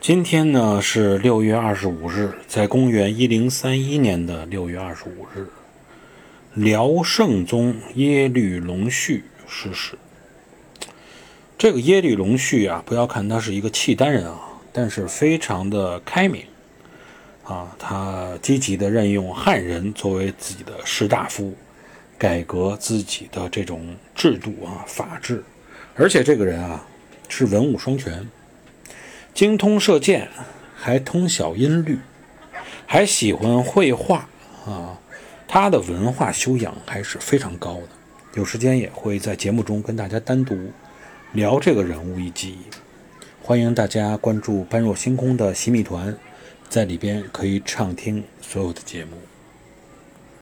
今天呢是六月二十五日，在公元一零三一年的六月二十五日，辽圣宗耶律隆绪逝世。这个耶律隆绪啊，不要看他是一个契丹人啊，但是非常的开明啊，他积极的任用汉人作为自己的士大夫，改革自己的这种制度啊法治，而且这个人啊是文武双全。精通射箭，还通晓音律，还喜欢绘画啊！他的文化修养还是非常高的。有时间也会在节目中跟大家单独聊这个人物以及。欢迎大家关注“般若星空”的洗米团，在里边可以畅听所有的节目。